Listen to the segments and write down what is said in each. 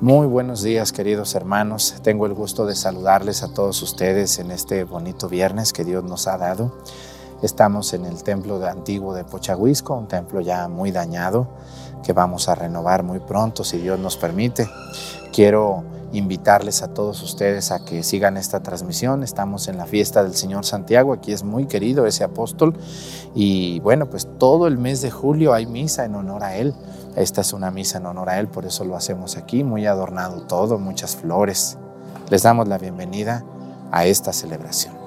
Muy buenos días queridos hermanos. Tengo el gusto de saludarles a todos ustedes en este bonito viernes que Dios nos ha dado. Estamos en el templo antiguo de Pochahuisco, un templo ya muy dañado que vamos a renovar muy pronto si Dios nos permite. Quiero invitarles a todos ustedes a que sigan esta transmisión. Estamos en la fiesta del Señor Santiago, aquí es muy querido ese apóstol y bueno, pues todo el mes de julio hay misa en honor a él. Esta es una misa en honor a Él, por eso lo hacemos aquí, muy adornado todo, muchas flores. Les damos la bienvenida a esta celebración.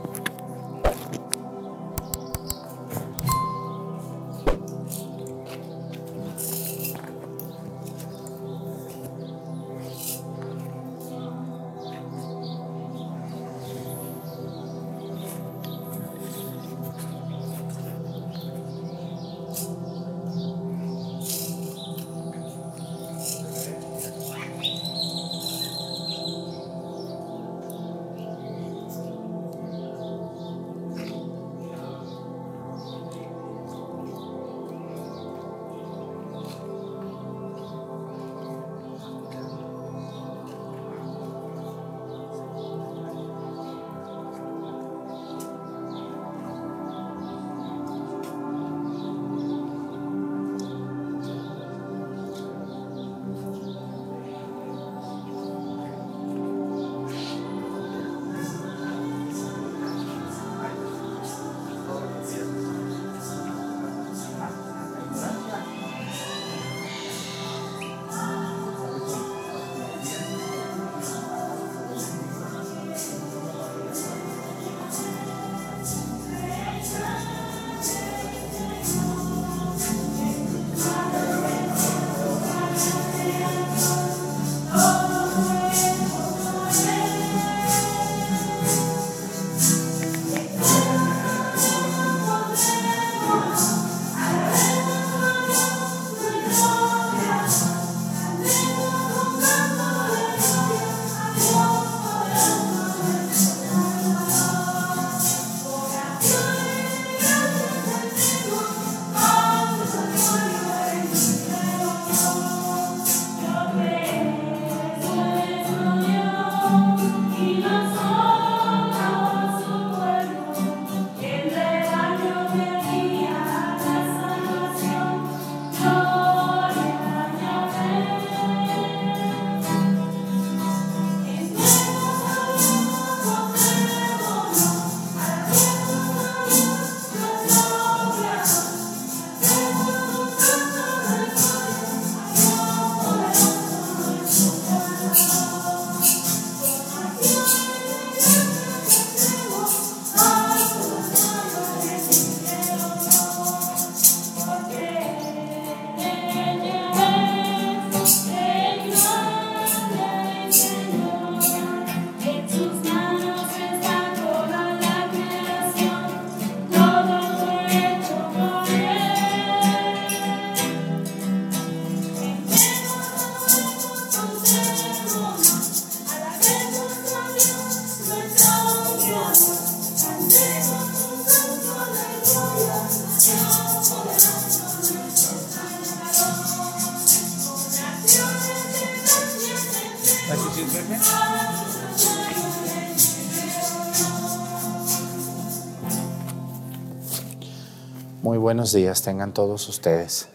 Buenos días tengan todos ustedes.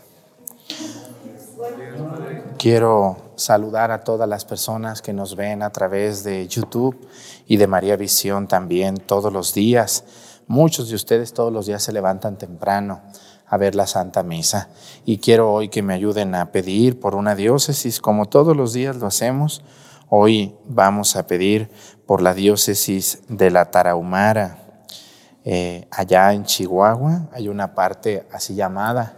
Quiero saludar a todas las personas que nos ven a través de YouTube y de María Visión también todos los días. Muchos de ustedes todos los días se levantan temprano a ver la Santa Misa y quiero hoy que me ayuden a pedir por una diócesis como todos los días lo hacemos. Hoy vamos a pedir por la diócesis de la Tarahumara eh, allá en Chihuahua hay una parte así llamada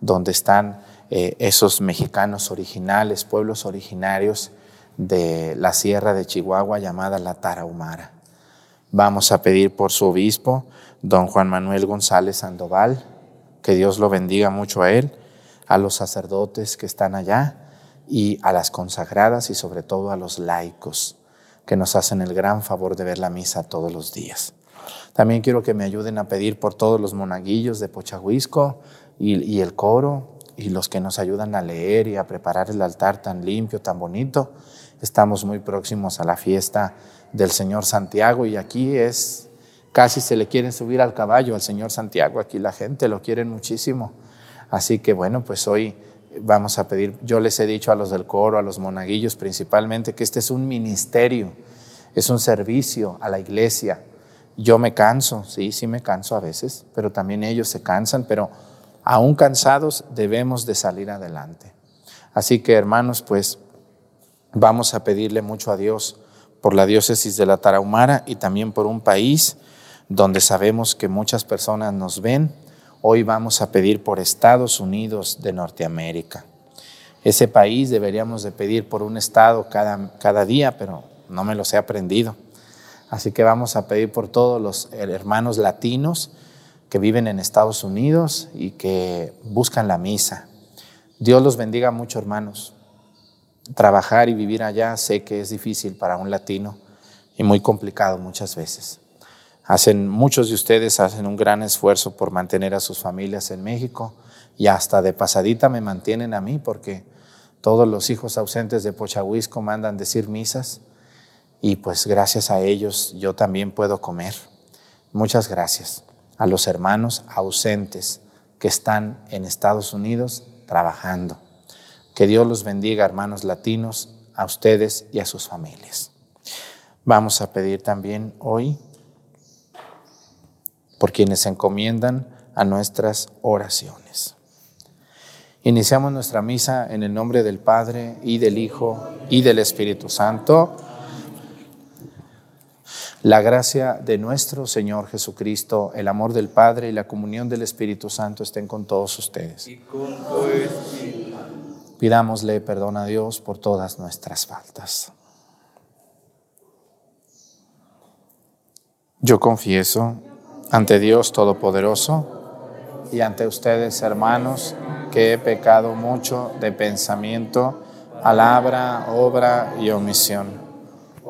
donde están eh, esos mexicanos originales, pueblos originarios de la sierra de Chihuahua llamada la Tarahumara. Vamos a pedir por su obispo, don Juan Manuel González Sandoval, que Dios lo bendiga mucho a él, a los sacerdotes que están allá y a las consagradas y sobre todo a los laicos que nos hacen el gran favor de ver la misa todos los días. También quiero que me ayuden a pedir por todos los monaguillos de Pochahuisco y, el coro y los que nos ayudan a leer y a preparar el altar tan limpio, tan bonito. Estamos muy próximos a la fiesta del Señor Santiago y aquí es, casi se le quieren subir al caballo al Señor Santiago, aquí la gente lo quiere muchísimo. Así que bueno, pues hoy vamos a pedir, yo les he dicho a los del coro, a los monaguillos principalmente, que este es un ministerio, es un servicio a la iglesia. Yo me canso, sí, sí me canso a veces, pero también ellos se cansan, pero aún cansados debemos de salir adelante. Así que hermanos, pues vamos a pedirle mucho a Dios por la diócesis de la Tarahumara y también por un país donde sabemos que muchas personas nos ven Hoy vamos a pedir por Estados Unidos de Norteamérica. Ese país deberíamos de pedir por un estado cada, cada día, pero no me los he aprendido. Así que vamos a pedir por todos los hermanos latinos que viven en Estados Unidos y que buscan la misa. Dios los bendiga mucho, hermanos. Trabajar y vivir allá sé que es difícil para un latino y muy complicado muchas veces. Hacen, muchos de ustedes hacen un gran esfuerzo por mantener a sus familias en México y hasta de pasadita me mantienen a mí porque todos los hijos ausentes de Pochahuisco mandan decir misas y pues gracias a ellos yo también puedo comer. Muchas gracias a los hermanos ausentes que están en Estados Unidos trabajando. Que Dios los bendiga, hermanos latinos, a ustedes y a sus familias. Vamos a pedir también hoy por quienes se encomiendan a nuestras oraciones. Iniciamos nuestra misa en el nombre del Padre y del Hijo y del Espíritu Santo. La gracia de nuestro Señor Jesucristo, el amor del Padre y la comunión del Espíritu Santo estén con todos ustedes. Pidámosle perdón a Dios por todas nuestras faltas. Yo confieso ante Dios Todopoderoso y ante ustedes, hermanos, que he pecado mucho de pensamiento, palabra, obra y omisión.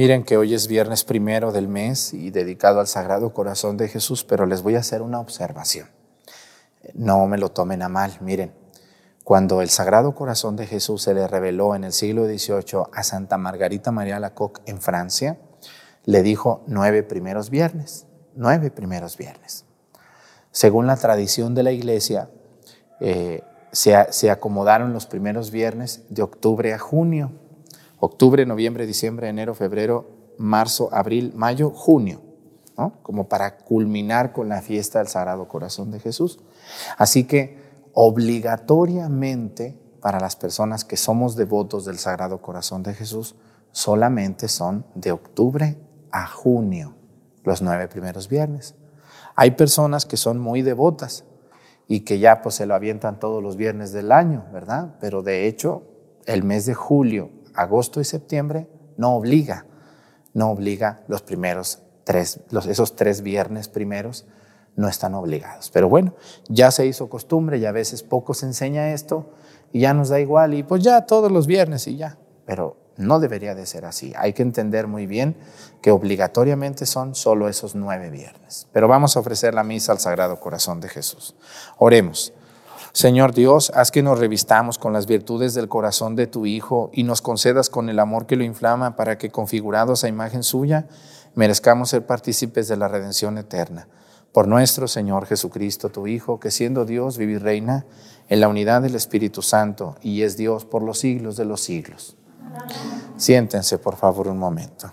Miren que hoy es viernes primero del mes y dedicado al Sagrado Corazón de Jesús, pero les voy a hacer una observación. No me lo tomen a mal. Miren, cuando el Sagrado Corazón de Jesús se le reveló en el siglo XVIII a Santa Margarita María Lacoque en Francia, le dijo nueve primeros viernes, nueve primeros viernes. Según la tradición de la iglesia, eh, se, se acomodaron los primeros viernes de octubre a junio octubre, noviembre, diciembre, enero, febrero, marzo, abril, mayo, junio, ¿no? como para culminar con la fiesta del Sagrado Corazón de Jesús. Así que obligatoriamente para las personas que somos devotos del Sagrado Corazón de Jesús, solamente son de octubre a junio, los nueve primeros viernes. Hay personas que son muy devotas y que ya pues se lo avientan todos los viernes del año, ¿verdad? Pero de hecho, el mes de julio agosto y septiembre, no obliga, no obliga los primeros tres, los, esos tres viernes primeros, no están obligados. Pero bueno, ya se hizo costumbre y a veces poco se enseña esto y ya nos da igual y pues ya todos los viernes y ya. Pero no debería de ser así. Hay que entender muy bien que obligatoriamente son solo esos nueve viernes. Pero vamos a ofrecer la misa al Sagrado Corazón de Jesús. Oremos. Señor Dios, haz que nos revistamos con las virtudes del corazón de tu Hijo y nos concedas con el amor que lo inflama para que, configurados a imagen suya, merezcamos ser partícipes de la redención eterna. Por nuestro Señor Jesucristo, tu Hijo, que siendo Dios vive y reina en la unidad del Espíritu Santo y es Dios por los siglos de los siglos. Siéntense, por favor, un momento.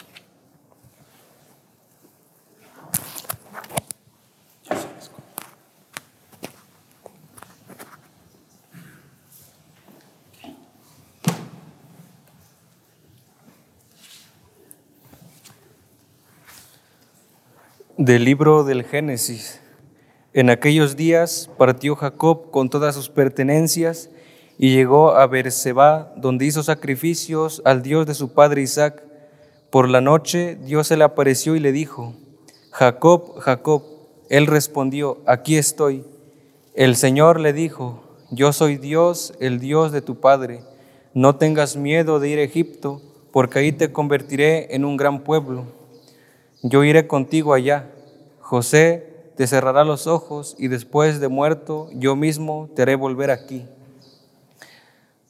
Del libro del Génesis. En aquellos días partió Jacob con todas sus pertenencias y llegó a Berseba, donde hizo sacrificios al Dios de su padre Isaac. Por la noche Dios se le apareció y le dijo, Jacob, Jacob. Él respondió, aquí estoy. El Señor le dijo, yo soy Dios, el Dios de tu padre. No tengas miedo de ir a Egipto, porque ahí te convertiré en un gran pueblo yo iré contigo allá. José te cerrará los ojos y después de muerto yo mismo te haré volver aquí.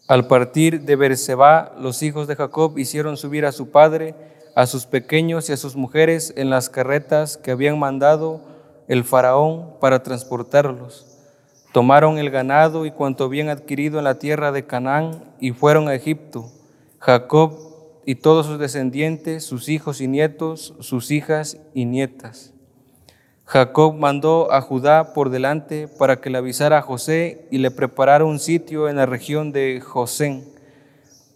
Al partir de Berseba, los hijos de Jacob hicieron subir a su padre, a sus pequeños y a sus mujeres en las carretas que habían mandado el faraón para transportarlos. Tomaron el ganado y cuanto habían adquirido en la tierra de Canaán y fueron a Egipto. Jacob y todos sus descendientes, sus hijos y nietos, sus hijas y nietas. Jacob mandó a Judá por delante para que le avisara a José y le preparara un sitio en la región de Josén.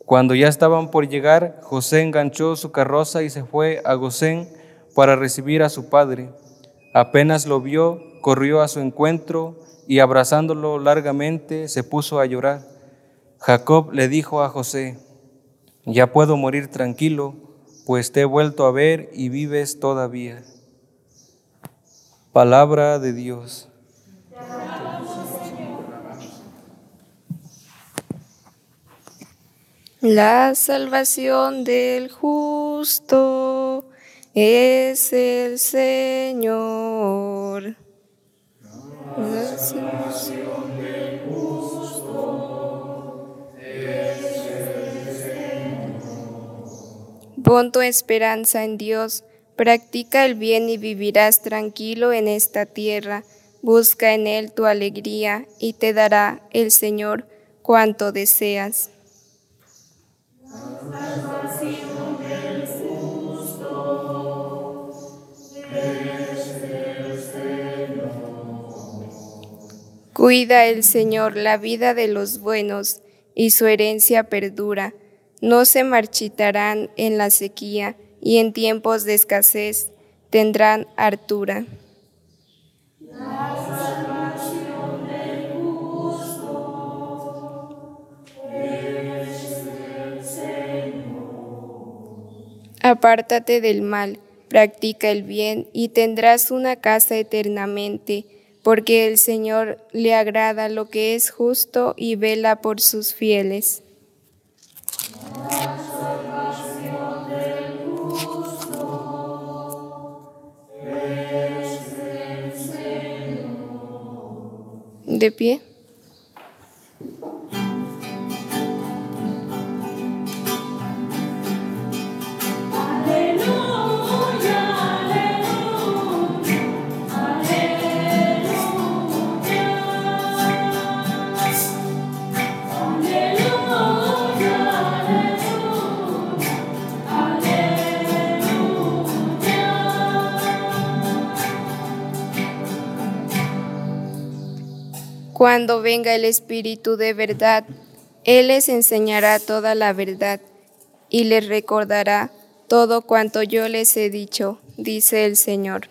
Cuando ya estaban por llegar, José enganchó su carroza y se fue a Gosén para recibir a su padre. Apenas lo vio, corrió a su encuentro y abrazándolo largamente se puso a llorar. Jacob le dijo a José, ya puedo morir tranquilo, pues te he vuelto a ver y vives todavía. Palabra de Dios. La salvación del justo es el Señor. La salvación del justo es Pon tu esperanza en Dios, practica el bien y vivirás tranquilo en esta tierra. Busca en Él tu alegría y te dará el Señor cuanto deseas. Cuida el Señor la vida de los buenos y su herencia perdura no se marchitarán en la sequía y en tiempos de escasez tendrán hartura. Apártate del mal, practica el bien y tendrás una casa eternamente, porque el Señor le agrada lo que es justo y vela por sus fieles. De pie. Cuando venga el Espíritu de verdad, Él les enseñará toda la verdad y les recordará todo cuanto yo les he dicho, dice el Señor.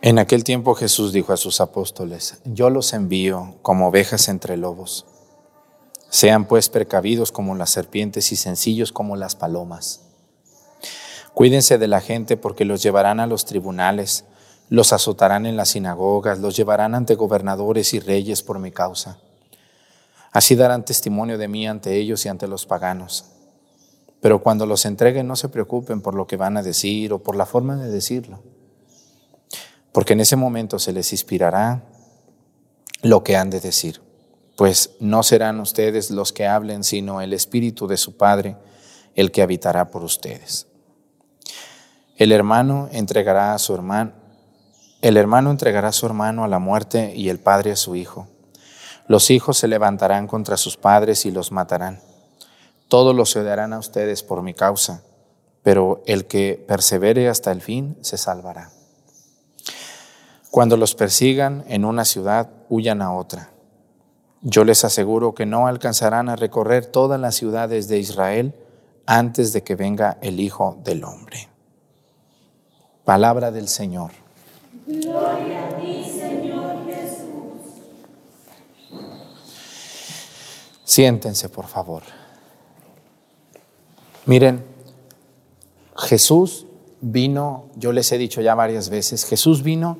En aquel tiempo Jesús dijo a sus apóstoles, yo los envío como ovejas entre lobos. Sean pues precavidos como las serpientes y sencillos como las palomas. Cuídense de la gente porque los llevarán a los tribunales, los azotarán en las sinagogas, los llevarán ante gobernadores y reyes por mi causa. Así darán testimonio de mí ante ellos y ante los paganos. Pero cuando los entreguen no se preocupen por lo que van a decir o por la forma de decirlo porque en ese momento se les inspirará lo que han de decir, pues no serán ustedes los que hablen, sino el Espíritu de su Padre, el que habitará por ustedes. El hermano entregará a su hermano, el hermano entregará su hermano a la muerte y el padre a su hijo. Los hijos se levantarán contra sus padres y los matarán. Todos los odiarán a ustedes por mi causa, pero el que persevere hasta el fin se salvará. Cuando los persigan en una ciudad, huyan a otra. Yo les aseguro que no alcanzarán a recorrer todas las ciudades de Israel antes de que venga el Hijo del Hombre. Palabra del Señor. Gloria a ti, Señor Jesús. Siéntense, por favor. Miren, Jesús vino, yo les he dicho ya varias veces, Jesús vino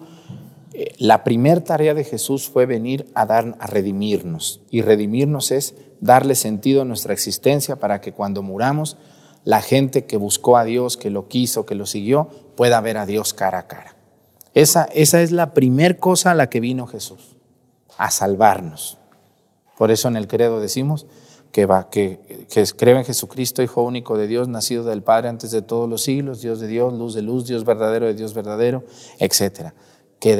la primera tarea de Jesús fue venir a dar a redimirnos y redimirnos es darle sentido a nuestra existencia para que cuando muramos la gente que buscó a Dios, que lo quiso, que lo siguió, pueda ver a Dios cara a cara. Esa, esa es la primera cosa a la que vino Jesús, a salvarnos. Por eso en el credo decimos que, va, que, que creo en Jesucristo, Hijo único de Dios, nacido del Padre antes de todos los siglos, Dios de Dios, luz de luz, Dios verdadero de Dios verdadero, etcétera que,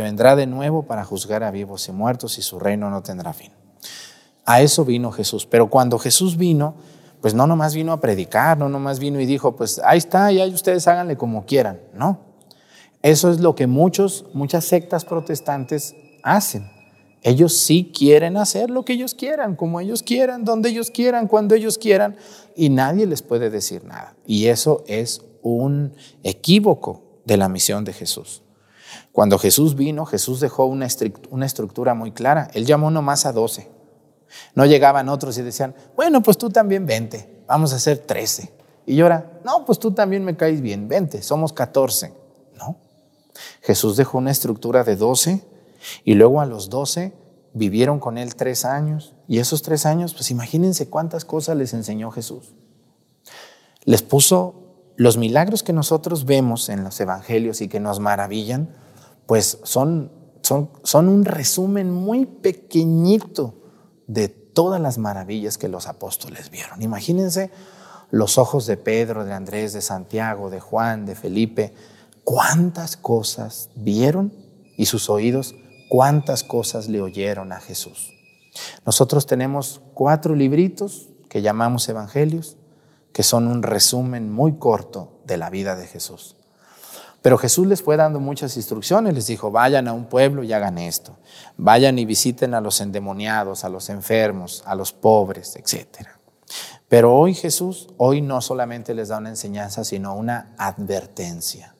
vendrá de nuevo para juzgar a vivos y muertos y su reino no tendrá fin. A eso vino Jesús. Pero cuando Jesús vino, pues no nomás vino a predicar, no nomás vino y dijo, pues ahí está, y ahí ustedes háganle como quieran. No. Eso es lo que muchos, muchas sectas protestantes hacen. Ellos sí quieren hacer lo que ellos quieran, como ellos quieran, donde ellos quieran, cuando ellos quieran, y nadie les puede decir nada. Y eso es un equívoco de la misión de Jesús. Cuando Jesús vino, Jesús dejó una, estructura muy clara. Él llamó nomás a doce. No llegaban otros y decían, bueno, pues tú también vente, vamos a hacer trece. Y ahora, no, pues tú también me caes bien, vente, somos catorce. No. Jesús dejó una estructura de doce y luego a los doce vivieron con él tres años. Y esos tres años, pues imagínense cuántas cosas les enseñó Jesús. Les puso los milagros que nosotros vemos en los evangelios y que nos maravillan, pues son, son, son un resumen muy pequeñito de todas las maravillas que los apóstoles vieron. Imagínense los ojos de Pedro, de Andrés, de Santiago, de Juan, de Felipe, cuántas cosas vieron y sus oídos, cuántas cosas le oyeron a Jesús. Nosotros tenemos cuatro libritos que llamamos evangelios que son un resumen muy corto de la vida de Jesús. Pero Jesús les fue dando muchas instrucciones, les dijo, vayan a un pueblo y hagan esto, vayan y visiten a los endemoniados, a los enfermos, a los pobres, etc. Pero hoy Jesús, hoy no solamente les da una enseñanza, sino una advertencia.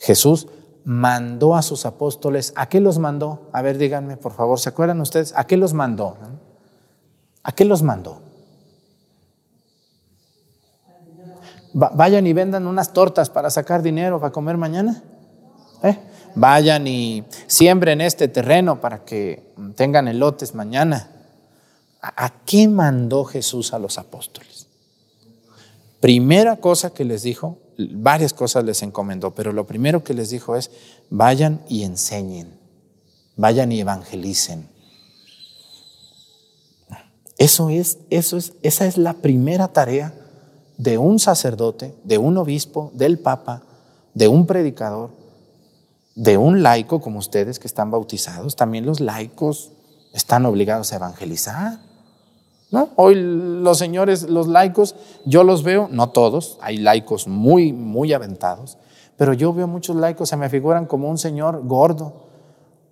Jesús mandó a sus apóstoles, ¿a qué los mandó? A ver, díganme, por favor, ¿se acuerdan ustedes? ¿A qué los mandó? ¿A qué los mandó? Vayan y vendan unas tortas para sacar dinero para comer mañana. ¿Eh? Vayan y siembren este terreno para que tengan elotes mañana. ¿A qué mandó Jesús a los apóstoles? Primera cosa que les dijo, varias cosas les encomendó, pero lo primero que les dijo es, vayan y enseñen, vayan y evangelicen. Eso es, eso es, esa es la primera tarea de un sacerdote, de un obispo, del papa, de un predicador, de un laico como ustedes que están bautizados. También los laicos están obligados a evangelizar. ¿No? Hoy los señores, los laicos, yo los veo, no todos, hay laicos muy, muy aventados, pero yo veo muchos laicos, se me figuran como un señor gordo.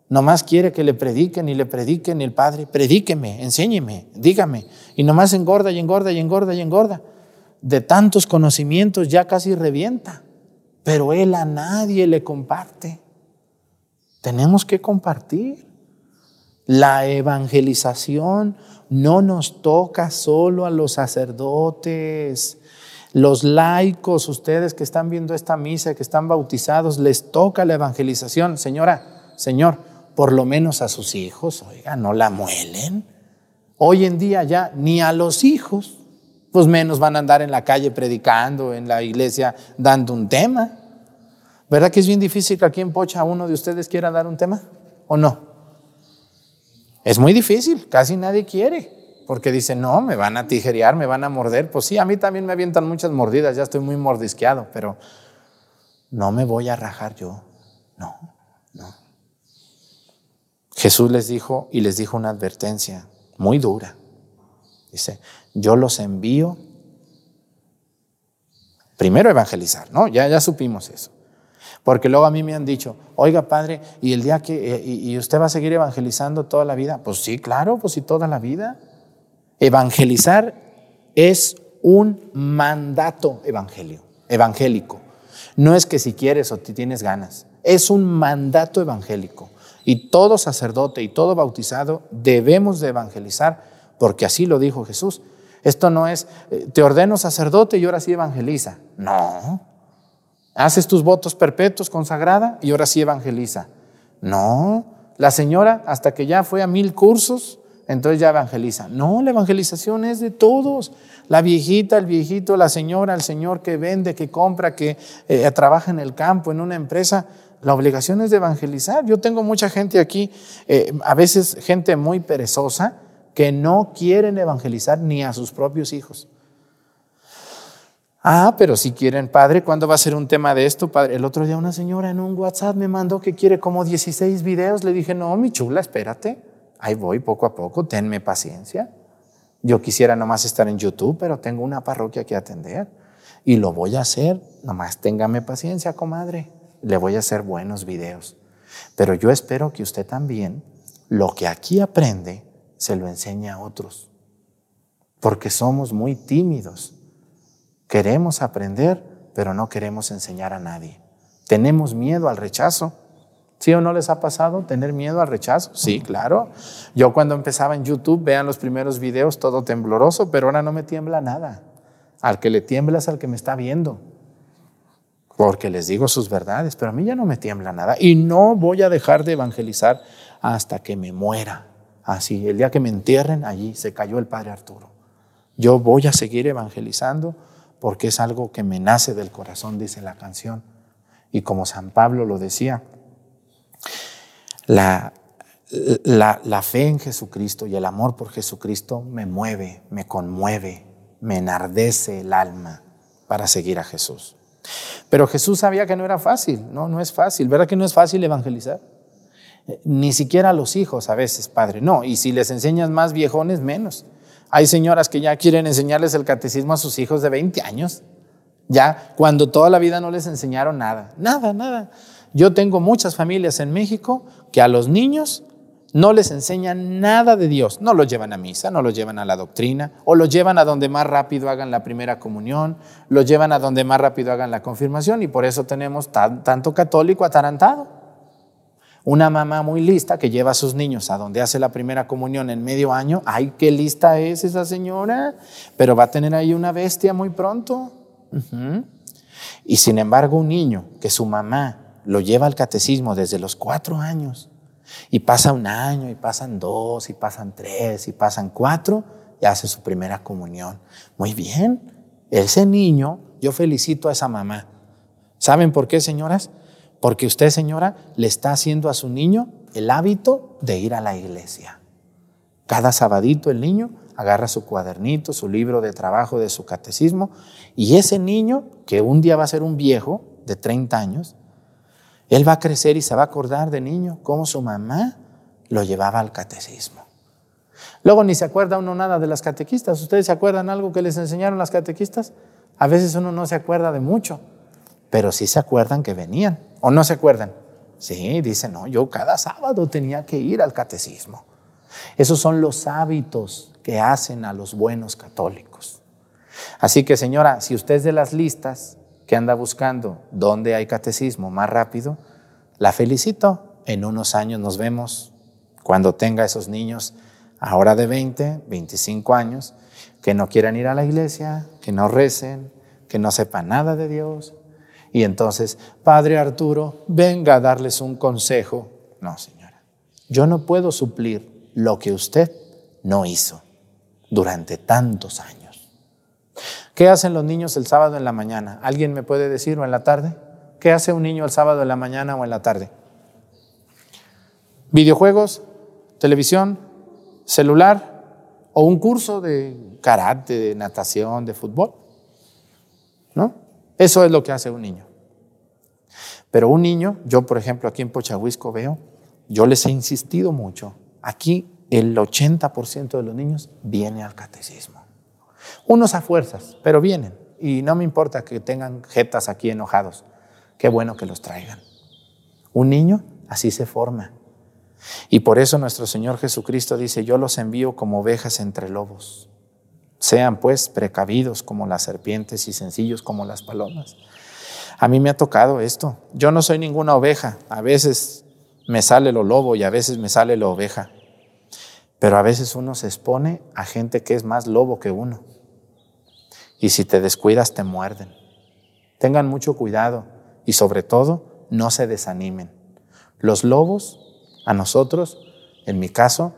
Nomás quiere que le prediquen y le prediquen el Padre, predíqueme, enséñeme, dígame. Y nomás engorda y engorda y engorda y engorda. De tantos conocimientos ya casi revienta, pero él a nadie le comparte. Tenemos que compartir. La evangelización no nos toca solo a los sacerdotes. Los laicos, ustedes que están viendo esta misa, que están bautizados, les toca la evangelización. Señora, Señor, por lo menos a sus hijos, oiga, no la muelen. Hoy en día ya ni a los hijos, pues menos van a andar en la calle predicando, en la iglesia dando un tema. ¿Verdad que es bien difícil que aquí en Pocha uno de ustedes quiera dar un tema? ¿O no? Es muy difícil, casi nadie quiere, porque dice, no, me van a tijerear, me van a morder. Pues sí, a mí también me avientan muchas mordidas, ya estoy muy mordisqueado, pero no me voy a rajar yo, no, no. Jesús les dijo y les dijo una advertencia muy dura. Dice, yo los envío primero evangelizar, ¿no? Ya, ya supimos eso. Porque luego a mí me han dicho, oiga padre, ¿y el día que, eh, y, usted va a seguir evangelizando toda la vida? Pues sí, claro, pues sí, toda la vida. Evangelizar es un mandato evangélico. No es que si quieres o si tienes ganas, es un mandato evangélico. Y todo sacerdote y todo bautizado debemos de evangelizar, porque así lo dijo Jesús. Esto no es, eh, te ordeno sacerdote y ahora sí evangeliza. No, Haces tus votos perpetuos consagrada y ahora sí evangeliza. No, la señora hasta que ya fue a mil cursos, entonces ya evangeliza. No, la evangelización es de todos. La viejita, el viejito, la señora, el señor que vende, que compra, que eh, trabaja en el campo, en una empresa. La obligación es de evangelizar. Yo tengo mucha gente aquí, eh, a veces gente muy perezosa, que no quieren evangelizar ni a sus propios hijos. Ah, pero si quieren, padre, ¿cuándo va a ser un tema de esto, padre? El otro día una señora en un WhatsApp me mandó que quiere como 16 videos. Le dije, no, mi chula, espérate. Ahí voy poco a poco, tenme paciencia. Yo quisiera nomás estar en YouTube, pero tengo una parroquia que atender. Y lo voy a hacer, nomás téngame paciencia, comadre. Le voy a hacer buenos videos. Pero yo espero que usted también, lo que aquí aprende, se lo enseñe a otros. Porque somos muy tímidos Queremos aprender, pero no queremos enseñar a nadie. Tenemos miedo al rechazo. ¿Sí o no les ha pasado tener miedo al rechazo? Sí, claro. Yo cuando empezaba en YouTube, vean los primeros videos, todo tembloroso, pero ahora no me tiembla nada. Al que le tiembla es al que me está viendo. Porque les digo sus verdades, pero a mí ya no me tiembla nada. Y no voy a dejar de evangelizar hasta que me muera. Así, el día que me entierren, allí se cayó el Padre Arturo. Yo voy a seguir evangelizando porque es algo que me nace del corazón, dice la canción. Y como San Pablo lo decía, la, la, fe en Jesucristo y el amor por Jesucristo me mueve, me conmueve, me enardece el alma para seguir a Jesús. Pero Jesús sabía que no era fácil, no, no es fácil, ¿verdad que no es fácil evangelizar? Ni siquiera a los hijos a veces, padre, no, y si les enseñas más viejones, menos. Hay señoras que ya quieren enseñarles el catecismo a sus hijos de 20 años, ya cuando toda la vida no les enseñaron nada, nada, nada. Yo tengo muchas familias en México que a los niños no les enseñan nada de Dios. No los llevan a misa, no los llevan a la doctrina, o los llevan a donde más rápido hagan la primera comunión, los llevan a donde más rápido hagan la confirmación y por eso tenemos tanto católico atarantado. Una mamá muy lista que lleva a sus niños a donde hace la primera comunión en medio año, ay, qué lista es esa señora, pero va a tener ahí una bestia muy pronto. Y sin embargo, un niño que su mamá lo lleva al catecismo desde los cuatro años, y pasa un año, y pasan dos, y pasan tres, y pasan cuatro, y hace su primera comunión. Muy bien, ese niño, yo felicito a esa mamá. ¿Saben por qué, señoras? Porque usted, señora, le está haciendo a su niño el hábito de ir a la iglesia. Cada sabadito el niño agarra su cuadernito, su libro de trabajo de su catecismo, y ese niño, que un día va a ser un viejo de 30 años, él va a crecer y se va a acordar de niño cómo su mamá lo llevaba al catecismo. Luego ni se acuerda uno nada de las catequistas. ¿Ustedes se acuerdan algo que les enseñaron las catequistas? A veces uno no se acuerda de mucho, pero sí se acuerdan que venían. ¿O no se acuerdan? Sí, dicen, no, yo cada sábado tenía que ir al catecismo. Esos son los hábitos que hacen a los buenos católicos. Así que señora, si usted es de las listas que anda buscando dónde hay catecismo más rápido, la felicito. En unos años nos vemos cuando tenga esos niños ahora de 20, 25 años, que no quieran ir a la iglesia, que no recen, que no sepan nada de Dios. Y entonces, Padre Arturo, venga a darles un consejo. No, señora, yo no puedo suplir lo que usted no hizo durante tantos años. ¿Qué hacen los niños el sábado en la mañana? ¿Alguien me puede decir o en la tarde? ¿Qué hace un niño el sábado en la mañana o en la tarde? ¿Videojuegos? ¿Televisión? ¿Celular? ¿O un curso de karate, de natación, de fútbol? ¿No? Eso es lo que hace un niño. Pero un niño, yo por ejemplo aquí en Pochahuisco veo, yo les he insistido mucho Aquí el 80% de los niños viene al catecismo. Unos a fuerzas, pero vienen. Y no me importa que tengan jetas aquí enojados. Qué bueno que los traigan. Un niño así se forma. Y por eso nuestro Señor Jesucristo dice, yo los envío como ovejas entre lobos. Sean pues precavidos como las serpientes y sencillos como las palomas. A mí me ha tocado esto. Yo no soy ninguna oveja. A veces me sale lo lobo y a veces me sale la oveja. Pero a veces uno se expone a gente que es más lobo que uno. Y si te descuidas, te muerden. Tengan mucho cuidado y sobre todo, no se desanimen. Los lobos, a nosotros, en mi caso,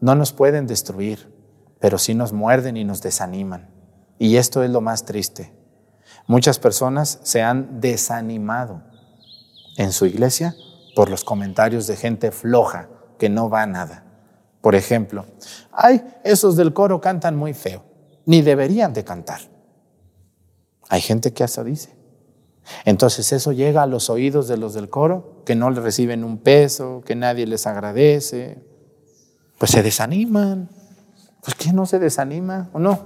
no nos pueden destruir, pero sí nos muerden y nos desaniman. Y esto es lo más triste. Muchas personas se han desanimado en su iglesia por los comentarios de gente floja que no va a nada. Por ejemplo, ay, esos del coro cantan muy feo, ni deberían de cantar. Hay gente que hasta dice. Entonces eso llega a los oídos de los del coro, que no le reciben un peso, que nadie les agradece, pues se desaniman. ¿Por qué no se desanima o no?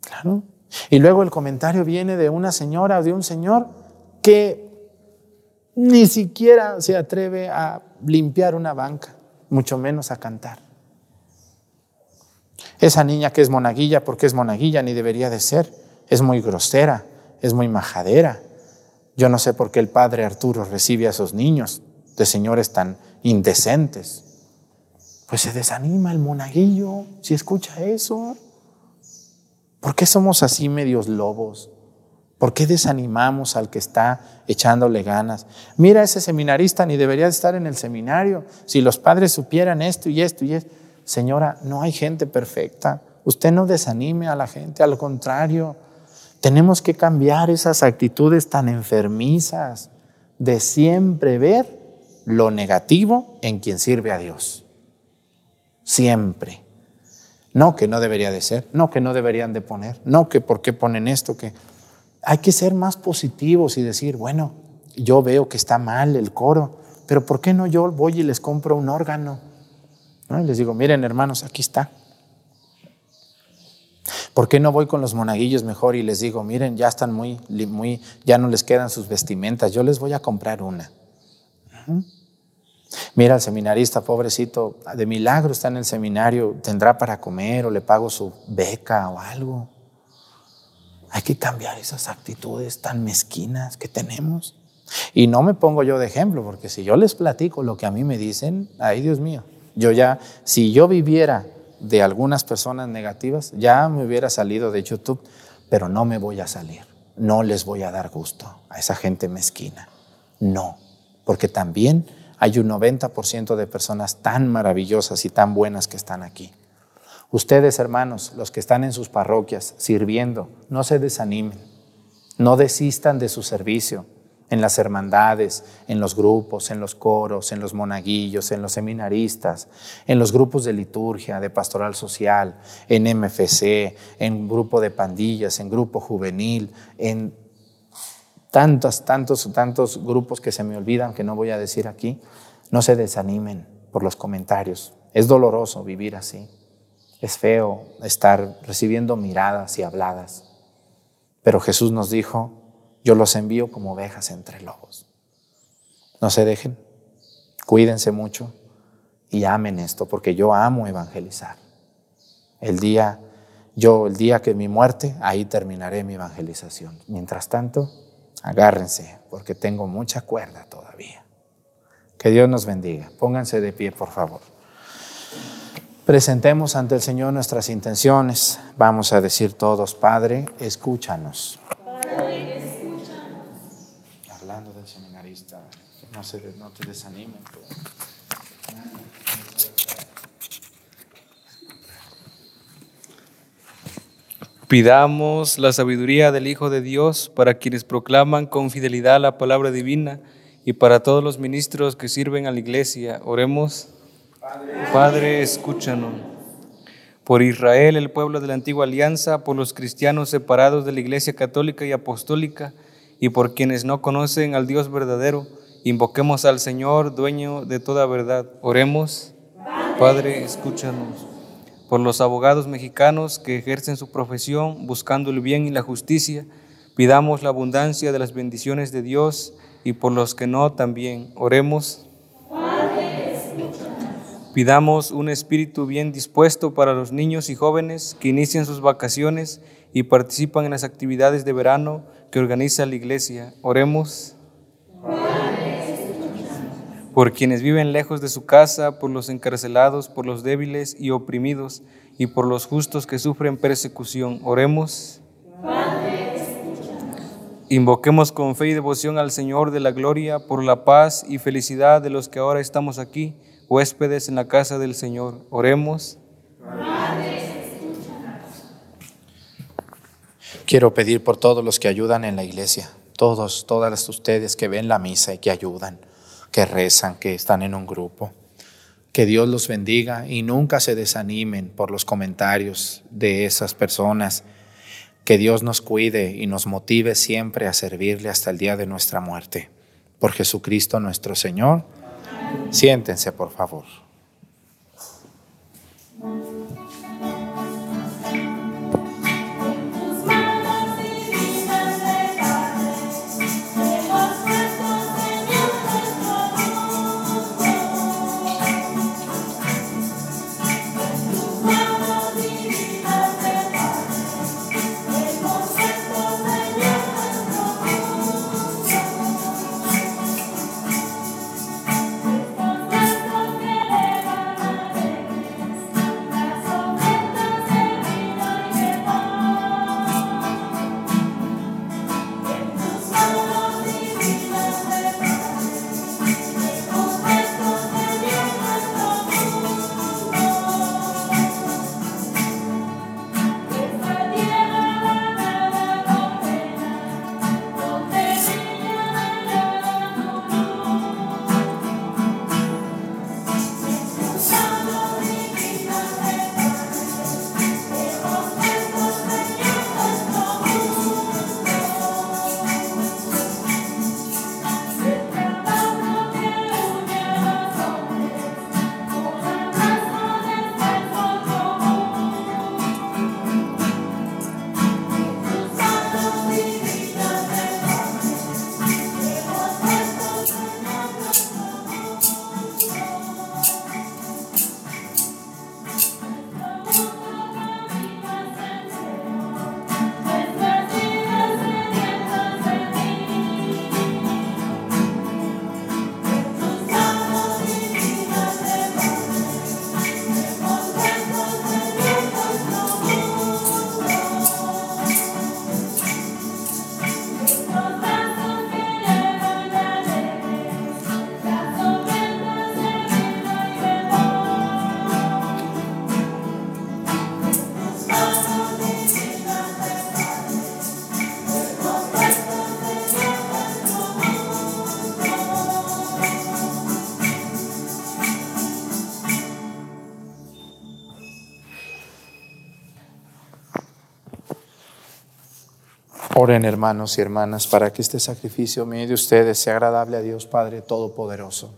Claro. Y luego el comentario viene de una señora o de un señor que ni siquiera se atreve a limpiar una banca, mucho menos a cantar. Esa niña que es monaguilla, porque es monaguilla, ni debería de ser, es muy grosera, es muy majadera. Yo no sé por qué el padre Arturo recibe a esos niños de señores tan indecentes. Pues se desanima el monaguillo si escucha eso. ¿Por qué somos así medios lobos? ¿Por qué desanimamos al que está echándole ganas? Mira, ese seminarista ni debería estar en el seminario. Si los padres supieran esto y esto y esto. Señora, no hay gente perfecta. Usted no desanime a la gente, al contrario. Tenemos que cambiar esas actitudes tan enfermizas de siempre ver lo negativo en quien sirve a Dios. Siempre. No que no debería de ser, no que no deberían de poner, no que por qué ponen esto, que hay que ser más positivos y decir, bueno, yo veo que está mal el coro, pero ¿por qué no yo voy y les compro un órgano? Y les digo, miren hermanos, aquí está. ¿Por qué no voy con los monaguillos mejor y les digo, miren, ya están muy, muy, ya no les quedan sus vestimentas, yo les voy a comprar una? Mira, el seminarista, pobrecito, de milagro está en el seminario, tendrá para comer o le pago su beca o algo. Hay que cambiar esas actitudes tan mezquinas que tenemos. Y no me pongo yo de ejemplo, porque si yo les platico lo que a mí me dicen, ay Dios mío, yo ya, si yo viviera de algunas personas negativas, ya me hubiera salido de YouTube, pero no me voy a salir, no les voy a dar gusto a esa gente mezquina, no, porque también hay un 90% de personas tan maravillosas y tan buenas que están aquí. Ustedes, hermanos, los que están en sus parroquias sirviendo, no se desanimen, no desistan de su servicio. en las hermandades, en los grupos, en los coros, en los monaguillos, en los seminaristas, en los grupos de liturgia, de pastoral social, en MFC, en grupo de pandillas, en grupo juvenil, en tantos, tantos, tantos grupos que se me olvidan, que no voy a decir aquí. No se desanimen por los comentarios. Es doloroso vivir así. Es feo estar recibiendo miradas y habladas. Pero Jesús nos dijo, yo los envío como ovejas entre lobos. No se dejen, cuídense mucho y amen esto, porque yo amo evangelizar. El día, yo, el día que mi muerte, ahí terminaré mi evangelización. Mientras tanto, agárrense, porque tengo mucha cuerda todavía. Que Dios nos bendiga. Pónganse de pie, por favor. Presentemos ante el Señor nuestras intenciones. Vamos a decir todos, Padre, escúchanos. Padre, escúchanos. Hablando del seminarista, no, te desanimen. Pidamos la sabiduría del Hijo de Dios para quienes proclaman con fidelidad la palabra divina y para todos los ministros que sirven a la iglesia. Oremos. Padre, escúchanos. Por Israel, el pueblo de la antigua alianza, por los cristianos separados de la Iglesia católica y apostólica, y por quienes no conocen al Dios verdadero, invoquemos al Señor, dueño de toda verdad. Oremos. Padre, escúchanos. Por los abogados mexicanos que ejercen su profesión buscando el bien y la justicia, pidamos la abundancia de las bendiciones de Dios y por los que no también. Oremos. Pidamos un espíritu bien dispuesto para los niños y jóvenes que inician sus vacaciones y participan en las actividades de verano que organiza la iglesia. Oremos. Por quienes viven lejos de su casa, por los encarcelados, por los débiles y oprimidos, y por los justos que sufren persecución. Oremos. Invoquemos con fe y devoción al Señor de la gloria por la paz y felicidad de los que ahora estamos aquí huéspedes en la casa del Señor. Oremos. Quiero pedir por todos los que ayudan en la iglesia, todos, todas ustedes que ven la misa y que ayudan, que rezan, que están en un grupo. Que Dios los bendiga y nunca se desanimen por los comentarios de esas personas. Que Dios nos cuide y nos motive siempre a servirle hasta el día de nuestra muerte. Por Jesucristo nuestro Señor. Siéntense, por favor. Oren hermanos y hermanas para que este sacrificio mío de ustedes sea agradable a Dios Padre Todopoderoso.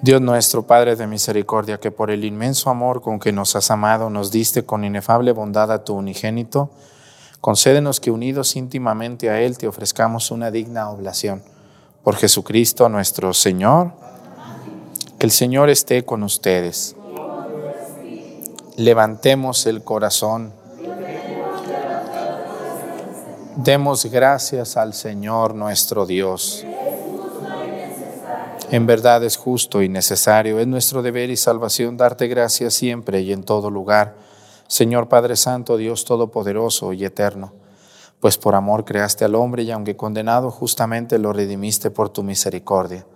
Dios nuestro, Padre de misericordia, que por el inmenso amor con que nos has amado, nos diste con inefable bondad a tu unigénito, concédenos que unidos íntimamente a Él te ofrezcamos una digna oblación. Por Jesucristo nuestro Señor, el Señor esté con ustedes. Levantemos el corazón. Demos gracias al Señor nuestro Dios. En verdad es justo y necesario, es nuestro deber y salvación darte gracias siempre y en todo lugar, Señor Padre Santo, Dios Todopoderoso y Eterno, pues por amor creaste al hombre y aunque condenado justamente lo redimiste por tu misericordia.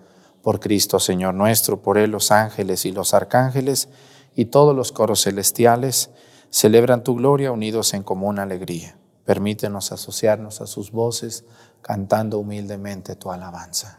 Por Cristo, Señor nuestro, por Él los ángeles y los arcángeles y todos los coros celestiales celebran tu gloria unidos en común alegría. Permítenos asociarnos a sus voces cantando humildemente tu alabanza.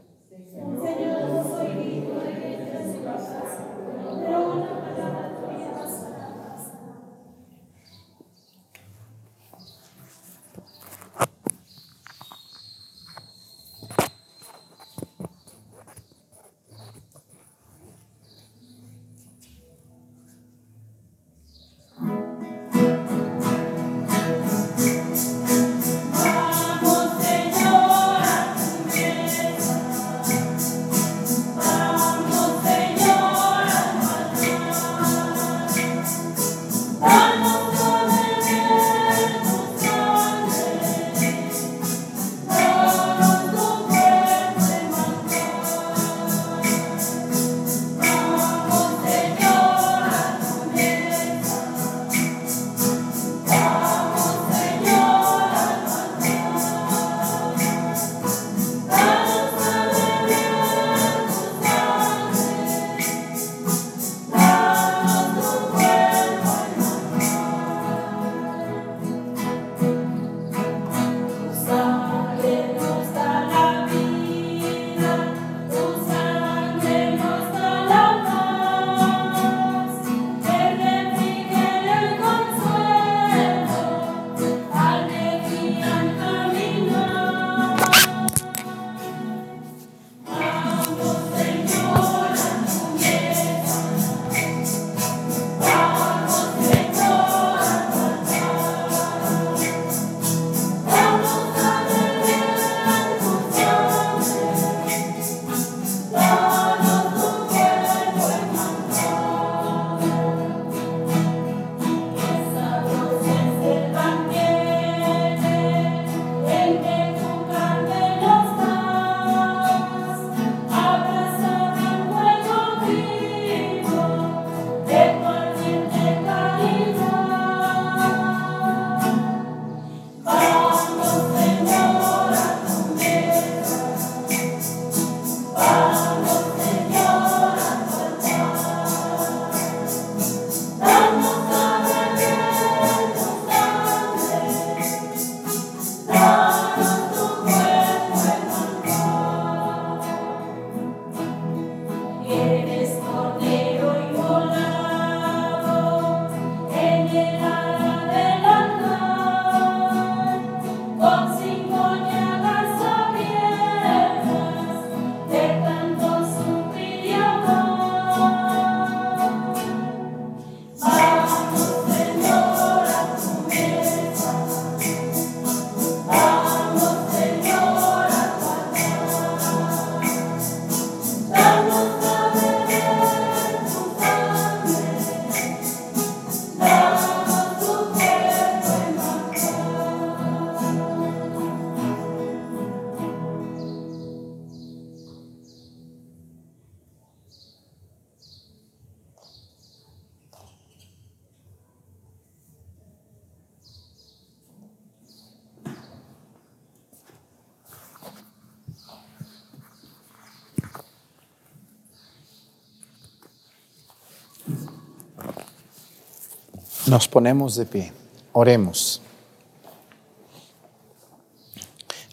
Nos ponemos de pie. Oremos.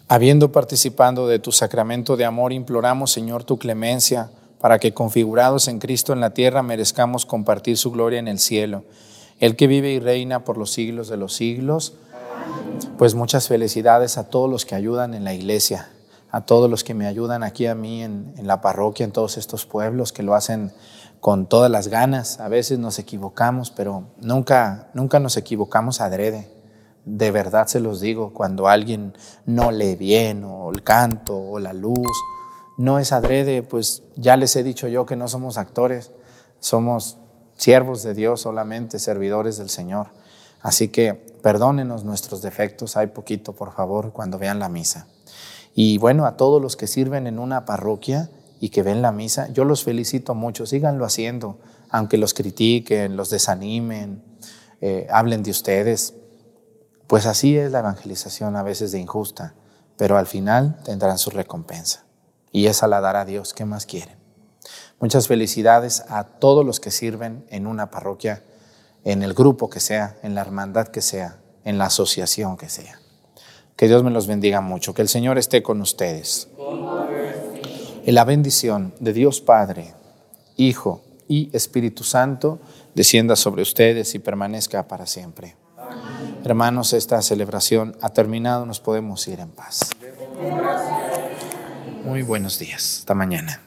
Habiendo participado de tu sacramento de amor, imploramos, Señor, tu clemencia para que configurados en Cristo en la tierra merezcamos compartir su gloria en el cielo. El que vive y reina por los siglos de los siglos. Pues muchas felicidades a todos los que ayudan en la iglesia, a todos los que me ayudan aquí a mí en, en la parroquia, en todos estos pueblos que lo hacen con todas las ganas. A veces nos equivocamos, pero nunca, nunca nos equivocamos adrede. De verdad se los digo, cuando alguien no lee bien, o el canto, o la luz, no es adrede, pues ya les he dicho yo que no somos actores, somos siervos de Dios solamente, servidores del Señor. Así que perdónenos nuestros defectos, hay poquito, por favor, cuando vean la misa. Y bueno, a todos los que sirven en una parroquia, y que ven la misa, yo los felicito mucho, síganlo haciendo, aunque los critiquen, los desanimen, eh, hablen de ustedes. Pues así es la evangelización a veces de injusta, pero al final tendrán su recompensa. Y esa la dará Dios, ¿qué más quieren? Muchas felicidades a todos los que sirven en una parroquia, en el grupo que sea, en la hermandad que sea, en la asociación que sea. Que Dios me los bendiga mucho, que el Señor esté con ustedes en la bendición de Dios Padre, Hijo y Espíritu Santo descienda sobre ustedes y permanezca para siempre. Hermanos, esta celebración ha terminado, nos podemos ir en paz. Muy buenos días, hasta mañana.